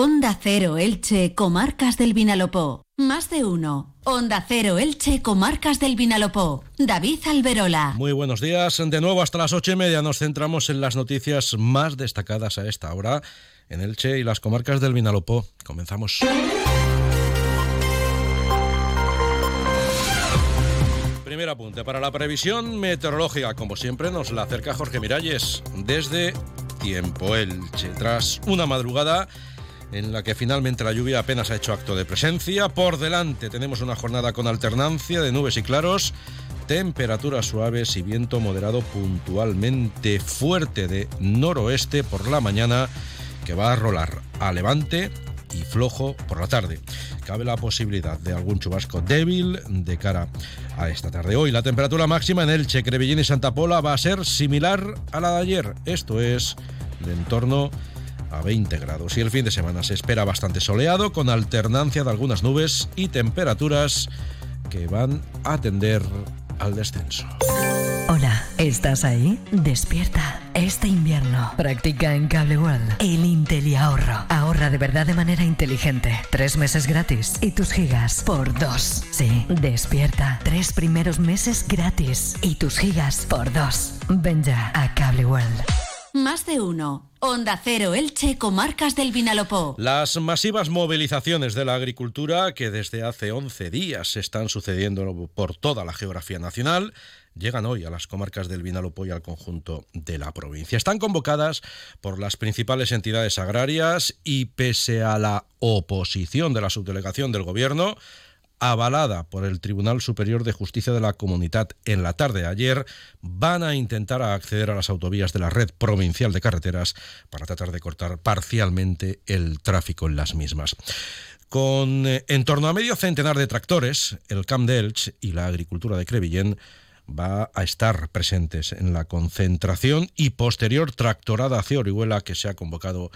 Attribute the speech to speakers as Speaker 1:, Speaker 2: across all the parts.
Speaker 1: Onda Cero Elche, Comarcas del Vinalopó. Más de uno. Onda Cero Elche, Comarcas del Vinalopó. David Alberola.
Speaker 2: Muy buenos días. De nuevo hasta las ocho y media nos centramos en las noticias más destacadas a esta hora en Elche y las comarcas del Vinalopó. Comenzamos. Primer apunte para la previsión meteorológica. Como siempre, nos la acerca Jorge Miralles desde Tiempo Elche. Tras una madrugada en la que finalmente la lluvia apenas ha hecho acto de presencia. Por delante tenemos una jornada con alternancia de nubes y claros, temperaturas suaves y viento moderado puntualmente fuerte de noroeste por la mañana que va a rolar a levante y flojo por la tarde. Cabe la posibilidad de algún chubasco débil de cara a esta tarde. Hoy la temperatura máxima en Elche, Crevillén y Santa Pola va a ser similar a la de ayer. Esto es de entorno a 20 grados y el fin de semana se espera bastante soleado con alternancia de algunas nubes y temperaturas que van a tender al descenso.
Speaker 3: Hola, ¿estás ahí? Despierta. Este invierno practica en Cable World el Intel ahorro. Ahorra de verdad de manera inteligente. Tres meses gratis y tus gigas por dos. Sí, despierta. Tres primeros meses gratis y tus gigas por dos. Ven ya a Cable World.
Speaker 1: Más de uno. Onda Cero Elche, Comarcas del Vinalopó.
Speaker 2: Las masivas movilizaciones de la agricultura que desde hace 11 días se están sucediendo por toda la geografía nacional llegan hoy a las comarcas del Vinalopó y al conjunto de la provincia. Están convocadas por las principales entidades agrarias y pese a la oposición de la subdelegación del Gobierno, avalada por el Tribunal Superior de Justicia de la Comunidad en la tarde de ayer, van a intentar acceder a las autovías de la red provincial de carreteras para tratar de cortar parcialmente el tráfico en las mismas. Con eh, en torno a medio centenar de tractores, el Camp de Elche y la agricultura de Crevillén va a estar presentes en la concentración y posterior tractorada hacia Orihuela que se ha convocado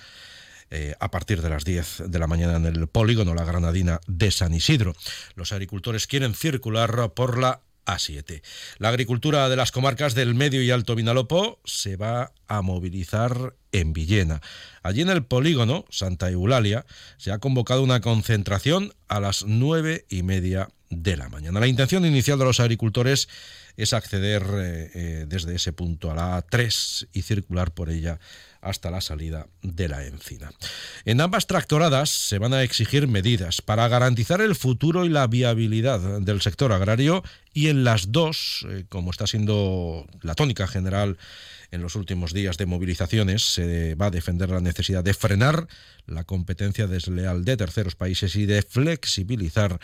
Speaker 2: eh, a partir de las 10 de la mañana en el polígono La Granadina de San Isidro. Los agricultores quieren circular por la a7. La agricultura de las comarcas del Medio y Alto Vinalopó se va a movilizar en Villena. Allí en el polígono Santa Eulalia se ha convocado una concentración a las nueve y media de la mañana. La intención inicial de los agricultores es acceder eh, eh, desde ese punto a la A3 y circular por ella hasta la salida de la encina. En ambas tractoradas se van a exigir medidas para garantizar el futuro y la viabilidad del sector agrario y en las dos, eh, como está siendo la tónica general en los últimos días de movilizaciones, se va a defender la necesidad de frenar la competencia desleal de terceros países y de flexibilizar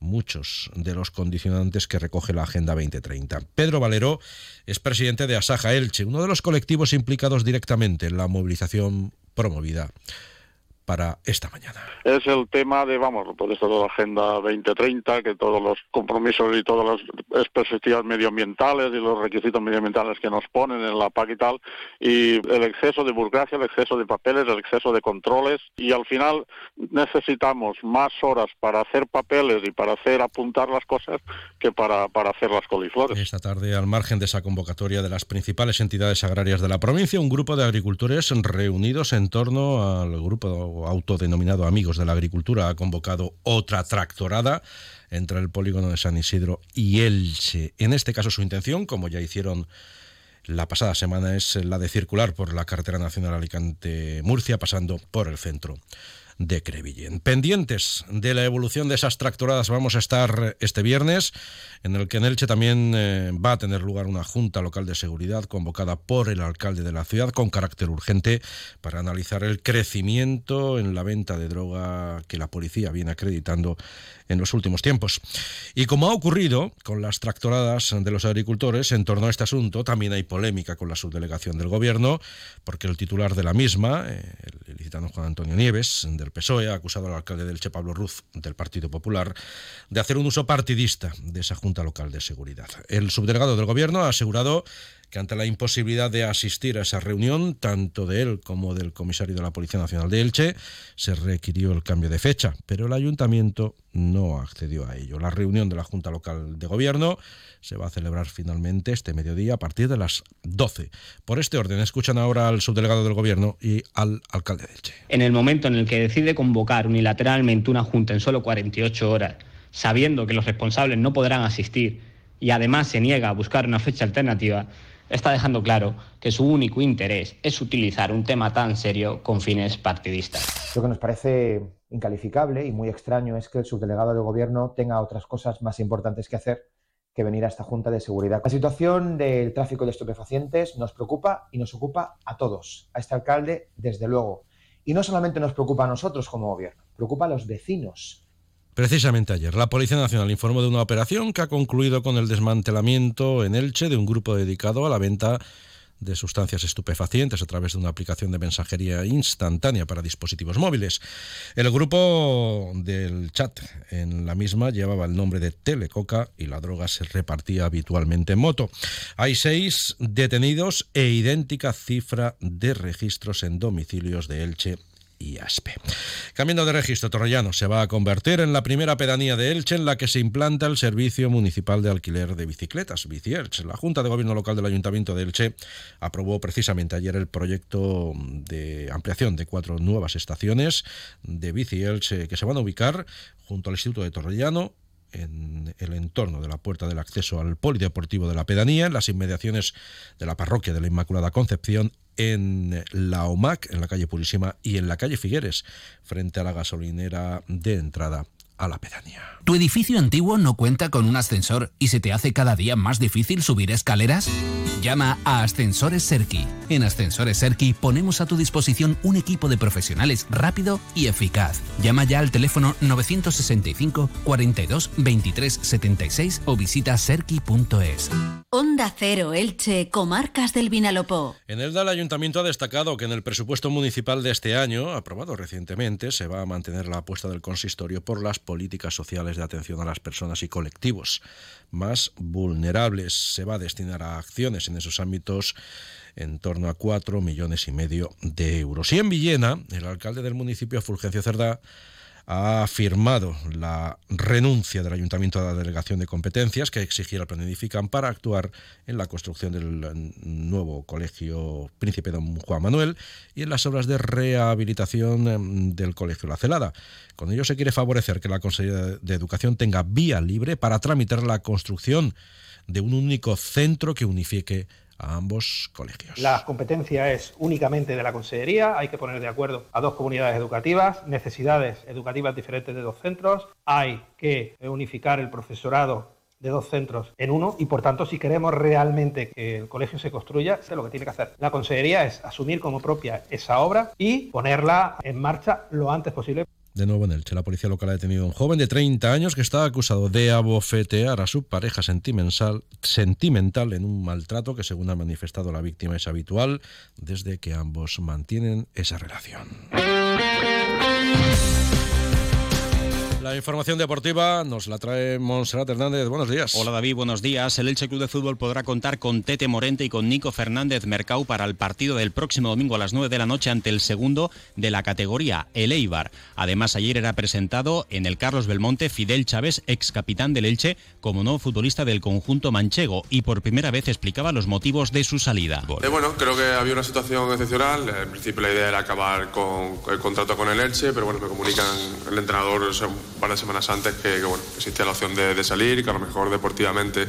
Speaker 2: muchos de los condicionantes que recoge la Agenda 2030. Pedro Valero es presidente de Asaja Elche, uno de los colectivos implicados directamente en la movilización promovida para esta mañana.
Speaker 4: Es el tema de, vamos, por esto de la Agenda 2030, que todos los compromisos y todas las perspectivas medioambientales y los requisitos medioambientales que nos ponen en la PAC y tal, y el exceso de burocracia, el exceso de papeles, el exceso de controles, y al final necesitamos más horas para hacer papeles y para hacer apuntar las cosas que para, para hacer las coliflores.
Speaker 2: Esta tarde, al margen de esa convocatoria de las principales entidades agrarias de la provincia, un grupo de agricultores reunidos en torno al grupo autodenominado Amigos de la Agricultura ha convocado otra tractorada entre el polígono de San Isidro y Elche. En este caso su intención, como ya hicieron la pasada semana, es la de circular por la carretera nacional Alicante-Murcia, pasando por el centro de Crevillén. Pendientes de la evolución de esas tractoradas vamos a estar este viernes, en el que en Elche también eh, va a tener lugar una junta local de seguridad convocada por el alcalde de la ciudad con carácter urgente para analizar el crecimiento en la venta de droga que la policía viene acreditando en los últimos tiempos. Y como ha ocurrido con las tractoradas de los agricultores en torno a este asunto, también hay polémica con la subdelegación del gobierno, porque el titular de la misma, eh, el licitano Juan Antonio Nieves, del PSOE, ha acusado al alcalde del Che Pablo Ruz, del Partido Popular, de hacer un uso partidista de esa Junta Local de Seguridad. El subdelegado del gobierno ha asegurado que ante la imposibilidad de asistir a esa reunión, tanto de él como del comisario de la Policía Nacional de Elche, se requirió el cambio de fecha, pero el ayuntamiento no accedió a ello. La reunión de la Junta Local de Gobierno se va a celebrar finalmente este mediodía a partir de las 12. Por este orden, escuchan ahora al subdelegado del Gobierno y al alcalde de Elche.
Speaker 5: En el momento en el que decide convocar unilateralmente una Junta en solo 48 horas, sabiendo que los responsables no podrán asistir y además se niega a buscar una fecha alternativa, está dejando claro que su único interés es utilizar un tema tan serio con fines partidistas.
Speaker 6: Lo que nos parece incalificable y muy extraño es que el subdelegado del Gobierno tenga otras cosas más importantes que hacer que venir a esta Junta de Seguridad. La situación del tráfico de estupefacientes nos preocupa y nos ocupa a todos, a este alcalde desde luego. Y no solamente nos preocupa a nosotros como gobierno, preocupa a los vecinos.
Speaker 2: Precisamente ayer, la Policía Nacional informó de una operación que ha concluido con el desmantelamiento en Elche de un grupo dedicado a la venta de sustancias estupefacientes a través de una aplicación de mensajería instantánea para dispositivos móviles. El grupo del chat en la misma llevaba el nombre de Telecoca y la droga se repartía habitualmente en moto. Hay seis detenidos e idéntica cifra de registros en domicilios de Elche y Aspe. Cambiando de registro, Torrellano se va a convertir en la primera pedanía de Elche en la que se implanta el Servicio Municipal de Alquiler de Bicicletas, Bicierch. La Junta de Gobierno Local del Ayuntamiento de Elche aprobó precisamente ayer el proyecto de ampliación de cuatro nuevas estaciones de Bici Elche que se van a ubicar junto al Instituto de Torrellano, en el entorno de la puerta del acceso al polideportivo de la pedanía, en las inmediaciones de la parroquia de la Inmaculada Concepción, en la OMAC, en la calle Purísima, y en la calle Figueres, frente a la gasolinera de entrada a la pedanía.
Speaker 7: ¿Tu edificio antiguo no cuenta con un ascensor y se te hace cada día más difícil subir escaleras? Llama a Ascensores Serki. En Ascensores Serki ponemos a tu disposición un equipo de profesionales rápido y eficaz. Llama ya al teléfono 965 42 23 76 o visita serki.es.
Speaker 1: Onda Cero Elche, Comarcas del Vinalopó.
Speaker 2: En el el Ayuntamiento ha destacado que en el presupuesto municipal de este año, aprobado recientemente, se va a mantener la apuesta del consistorio por las políticas sociales de atención a las personas y colectivos más vulnerables. Se va a destinar a acciones en esos ámbitos en torno a cuatro millones y medio de euros. Y en Villena, el alcalde del municipio, Fulgencio Cerdá, ha firmado la renuncia del Ayuntamiento a la delegación de competencias que exigía el plan para actuar en la construcción del nuevo colegio Príncipe Don Juan Manuel y en las obras de rehabilitación em, del colegio La Celada. Con ello se quiere favorecer que la Consejería de Educación tenga vía libre para tramitar la construcción de un único centro que unifique a ambos colegios.
Speaker 8: La competencia es únicamente de la Consejería, hay que poner de acuerdo a dos comunidades educativas, necesidades educativas diferentes de dos centros, hay que unificar el profesorado de dos centros en uno y por tanto si queremos realmente que el colegio se construya, es lo que tiene que hacer. La consejería es asumir como propia esa obra y ponerla en marcha lo antes posible.
Speaker 2: De nuevo en Elche, la policía local ha detenido a un joven de 30 años que está acusado de abofetear a su pareja sentimental, sentimental en un maltrato que, según ha manifestado la víctima, es habitual desde que ambos mantienen esa relación. La información deportiva nos la trae Monserrat Hernández. Buenos días.
Speaker 9: Hola David, buenos días. El Elche Club de Fútbol podrá contar con Tete Morente y con Nico Fernández Mercau para el partido del próximo domingo a las 9 de la noche ante el segundo de la categoría, el Eibar. Además, ayer era presentado en el Carlos Belmonte Fidel Chávez, ex capitán del Elche, como nuevo futbolista del conjunto manchego y por primera vez explicaba los motivos de su salida.
Speaker 10: Eh, bueno, creo que había una situación excepcional. En principio la idea era acabar con el contrato con el Elche, pero bueno, me comunican el entrenador varias semanas antes que, bueno, existía la opción de, salir y que a lo mejor deportivamente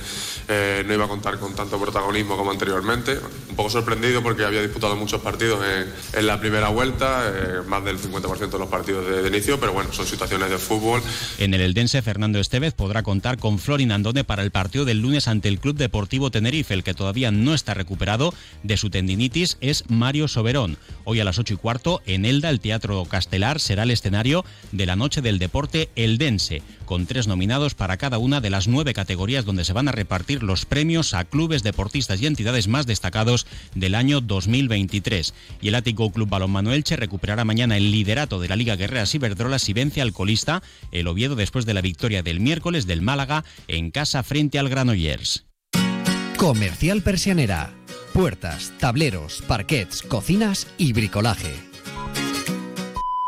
Speaker 10: eh, no iba a contar con tanto protagonismo como anteriormente. Un poco sorprendido porque había disputado muchos partidos en, la primera vuelta, eh, más del 50% de los partidos de, inicio, pero bueno, son situaciones de fútbol.
Speaker 9: En el Eldense, Fernando Estevez podrá contar con Florin Andone para el partido del lunes ante el Club Deportivo Tenerife. El que todavía no está recuperado de su tendinitis es Mario Soberón. Hoy a las 8 y cuarto, en Elda, el Teatro Castelar será el escenario de la Noche del Deporte Eldense, con tres nominados para cada una de las nueve categorías donde se van a repartir los premios a clubes, deportistas y entidades más destacados del año 2023. Y el Ático Club Balonmano Elche recuperará mañana el liderato de la Liga Guerreras Iberdrola si vence al colista el Oviedo después de la victoria del miércoles del Málaga en casa frente al Granollers.
Speaker 11: Comercial Persianera puertas, tableros, parquets, cocinas y bricolaje.